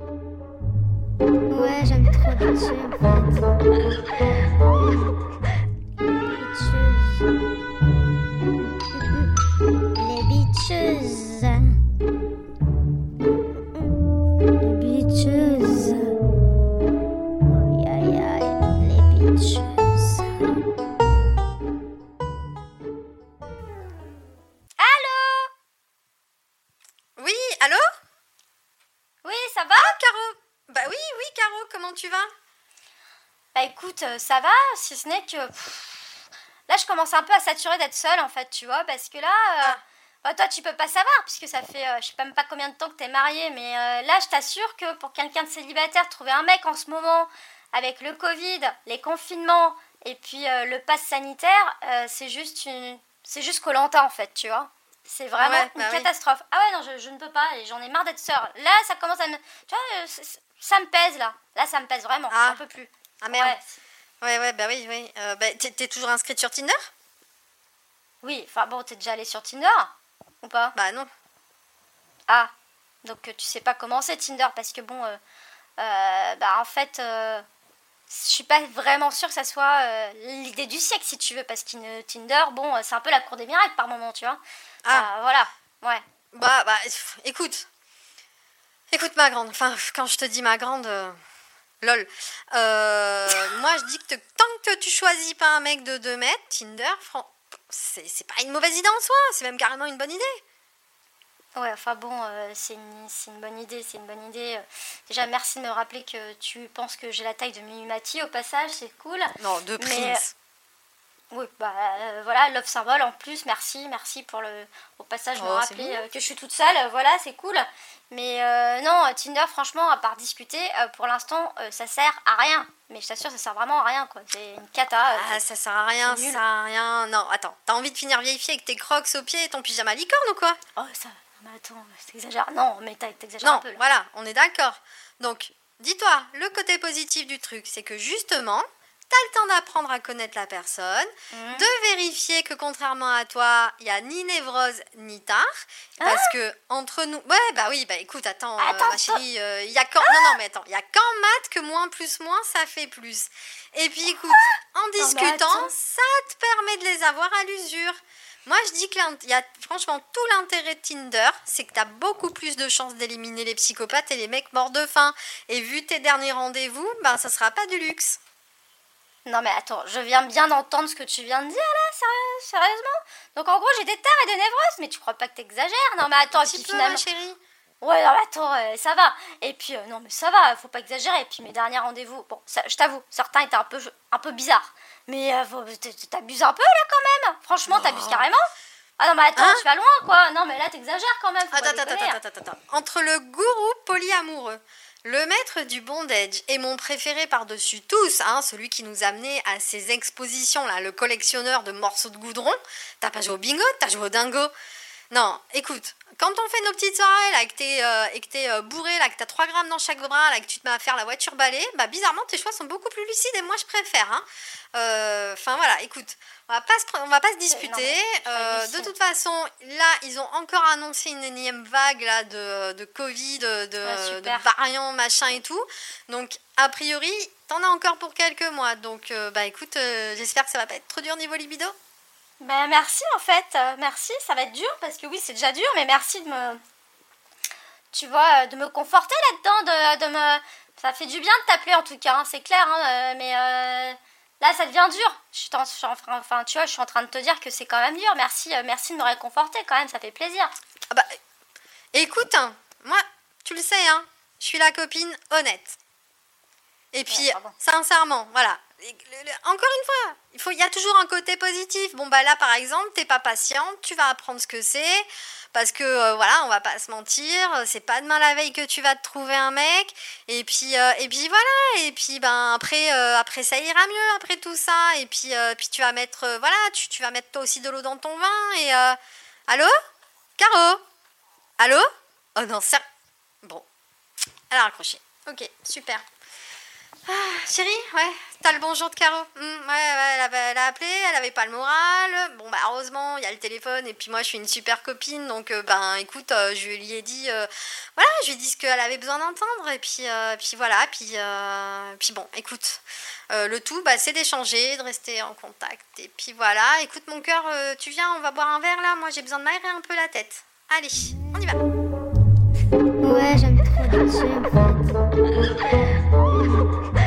Ouais, j'aime trop bitcher en fait. Les bitcheuses. Caro, comment tu vas? Bah écoute, euh, ça va, si ce n'est que... pff, Là, je commence un peu à saturer d'être seule, en fait, tu vois, parce que là... euh, Ah. bah, toi, tu peux pas savoir, puisque ça fait, euh, je sais même pas combien de temps que t'es mariée, mais euh, là, je t'assure que pour quelqu'un de célibataire, trouver un mec en ce moment, avec le Covid, les confinements, et puis le pass sanitaire, c'est juste une... C'est juste Colanta, en fait, tu vois. C'est vraiment Ouais, une bah oui. catastrophe. Ah ouais, non, je, je ne peux pas, et j'en ai marre d'être seule. Là, ça commence à me... Tu vois, ça me pèse, là. Là, ça me pèse vraiment, Ah. j'en peux plus. Ah merde. Ouais. Ouais, ouais, bah oui, oui. Euh, bah, t'es toujours inscrite sur Tinder? Oui, enfin bon, t'es déjà allé sur Tinder Ou pas? Bah non. Ah, donc euh, tu sais pas comment c'est Tinder parce que bon, euh, euh, bah en fait, je suis pas vraiment sûre que ça soit l'idée du siècle si tu veux, parce que Tinder, bon, c'est un peu la cour des miracles par moment, tu vois? Ah. Euh, voilà, ouais. Bah, bah, écoute. Écoute, ma grande. Enfin, quand je te dis ma grande. euh, Lol. Euh, moi, je dis que te- tant que tu choisis pas un mec de 2 mètres, Tinder, fran- c'est c'est pas une mauvaise idée en soi. C'est même carrément une bonne idée. Ouais, enfin bon, euh, c'est une, c'est une bonne idée, c'est une bonne idée. Déjà, merci de me rappeler que tu penses que j'ai la taille de Mimimati au passage, c'est cool. Non, de Mais- Prince. Oui, bah euh, voilà, love symbole en plus, merci, merci pour le au passage me Oh, c'est rappeler euh, que je suis toute seule, euh, voilà, c'est cool. Mais euh, non, Tinder, franchement, à part discuter, pour l'instant, ça sert à rien. Mais je t'assure, ça sert vraiment à rien, quoi. C'est une cata. Ah, ça sert à rien, ça sert à rien. Non, attends, t'as envie de finir vieille fille avec tes crocs aux pieds et ton pyjama licorne ou quoi? Oh, ça. Mais attends, t'exagères. Non, mais t'as- t'exagères un Non, peu là. voilà, on est d'accord. Donc, dis-toi, le côté positif du truc, c'est que justement, t'as le temps d'apprendre à connaître la personne, de vérifier que contrairement à toi, il y a ni névrose ni tard, parce que entre nous, ouais, bah oui, bah écoute, attends, euh, ma chérie, euh, il y a quand, non, non, mais attends, il y a qu'en maths que moins plus moins, ça fait plus. Et puis écoute, en mais discutant, ça te permet de les avoir à l'usure. Moi, je dis que y a franchement tout l'intérêt de Tinder, c'est que tu as beaucoup plus de chances d'éliminer les psychopathes et les mecs morts de faim. Et vu tes derniers rendez-vous, ben ça sera pas du luxe. Non, mais attends, je viens bien d'entendre ce que tu viens de dire là, sérieux- sérieusement? Donc en gros, j'ai des tares et des névroses, mais tu crois pas que t'exagères? Non, mais attends, Un et petit puis peu, finalement. chérie. Ouais, non, mais attends, euh, ça va. Et puis, euh, non, mais ça va, faut pas exagérer. Et puis, mes derniers rendez-vous, bon, ça, je t'avoue, certains étaient un peu, un peu bizarres. Mais euh, t'abuses un peu, là, quand même. Franchement, t'abuses carrément. Ah non, mais attends, Hein tu vas loin, quoi. Non, mais là, t'exagères quand même. Attends, attends, déconner. attends, attends, attends. Entre le gourou polyamoureux, le maître du bondage et mon préféré par-dessus tous, hein, celui qui nous amenait à ces expositions, là, le collectionneur de morceaux de goudron, t'as pas joué au bingo, t'as joué au dingo? Non, écoute, quand on fait nos petites soirées, là, et que t'es euh, et que t'es, euh, bourré, là, que t'as 3 grammes dans chaque bras, là, que tu te mets à faire la voiture balai, bah bizarrement, tes choix sont beaucoup plus lucides et moi, je préfère. hein. Euh, Enfin, voilà, écoute, on va pas se, on va pas se disputer. mais Euh, de toute façon, là, ils ont encore annoncé une énième vague là, de, de Covid, de, de- variants, machin et tout. Donc, a priori, t'en as encore pour quelques mois. Donc, euh, bah écoute, euh, j'espère que ça va pas être trop dur niveau libido. Ben, merci, en fait. Euh, merci, ça va être dur, parce que oui, c'est déjà dur, mais merci de me. Tu vois, euh, de me conforter là-dedans, de, de me. Ça fait du bien de t'appeler en tout cas, hein, c'est clair, hein, euh, mais euh, là ça devient dur. Je suis, en, enfin, tu vois, je suis en train de te dire que c'est quand même dur. Merci, euh, merci de me réconforter quand même, ça fait plaisir. Ah bah, écoute, hein, moi, tu le sais, hein, je suis la copine honnête. Et puis, Ouais, sincèrement, voilà. Encore une fois, il faut, y a toujours un côté positif. Bon bah là, par exemple, t'es pas patiente, tu vas apprendre ce que c'est, parce que euh, voilà, on va pas se mentir, euh, c'est pas demain la veille que tu vas te trouver un mec. Et puis, euh, et puis voilà. Et puis ben après, après ça ira mieux après tout ça. Et puis, puis tu vas mettre, voilà, tu, vas mettre toi aussi de l'eau dans ton vin. Et allô, Caro, allô? Oh non, ça. Bon, elle a raccroché. Ok, super. Ah, chérie, ouais, t'as le bonjour de Caro. Hmm, ouais, ouais, elle, a appelé, elle avait pas le moral. Bon, bah, heureusement, il y a le téléphone. Et puis moi, je suis une super copine. Donc, euh, ben, écoute, euh, je lui ai dit, euh, voilà, je lui ai dit ce qu'elle avait besoin d'entendre. Et puis, euh, puis voilà, puis, puis bon, écoute, le tout, bah, c'est d'échanger, de rester en contact. Et puis voilà, écoute, mon cœur, tu viens, on va boire un verre là. Moi, j'ai besoin de m'aérer un peu la tête. Allez, on y va. Ouais, j'aime trop Nietzsche en fait.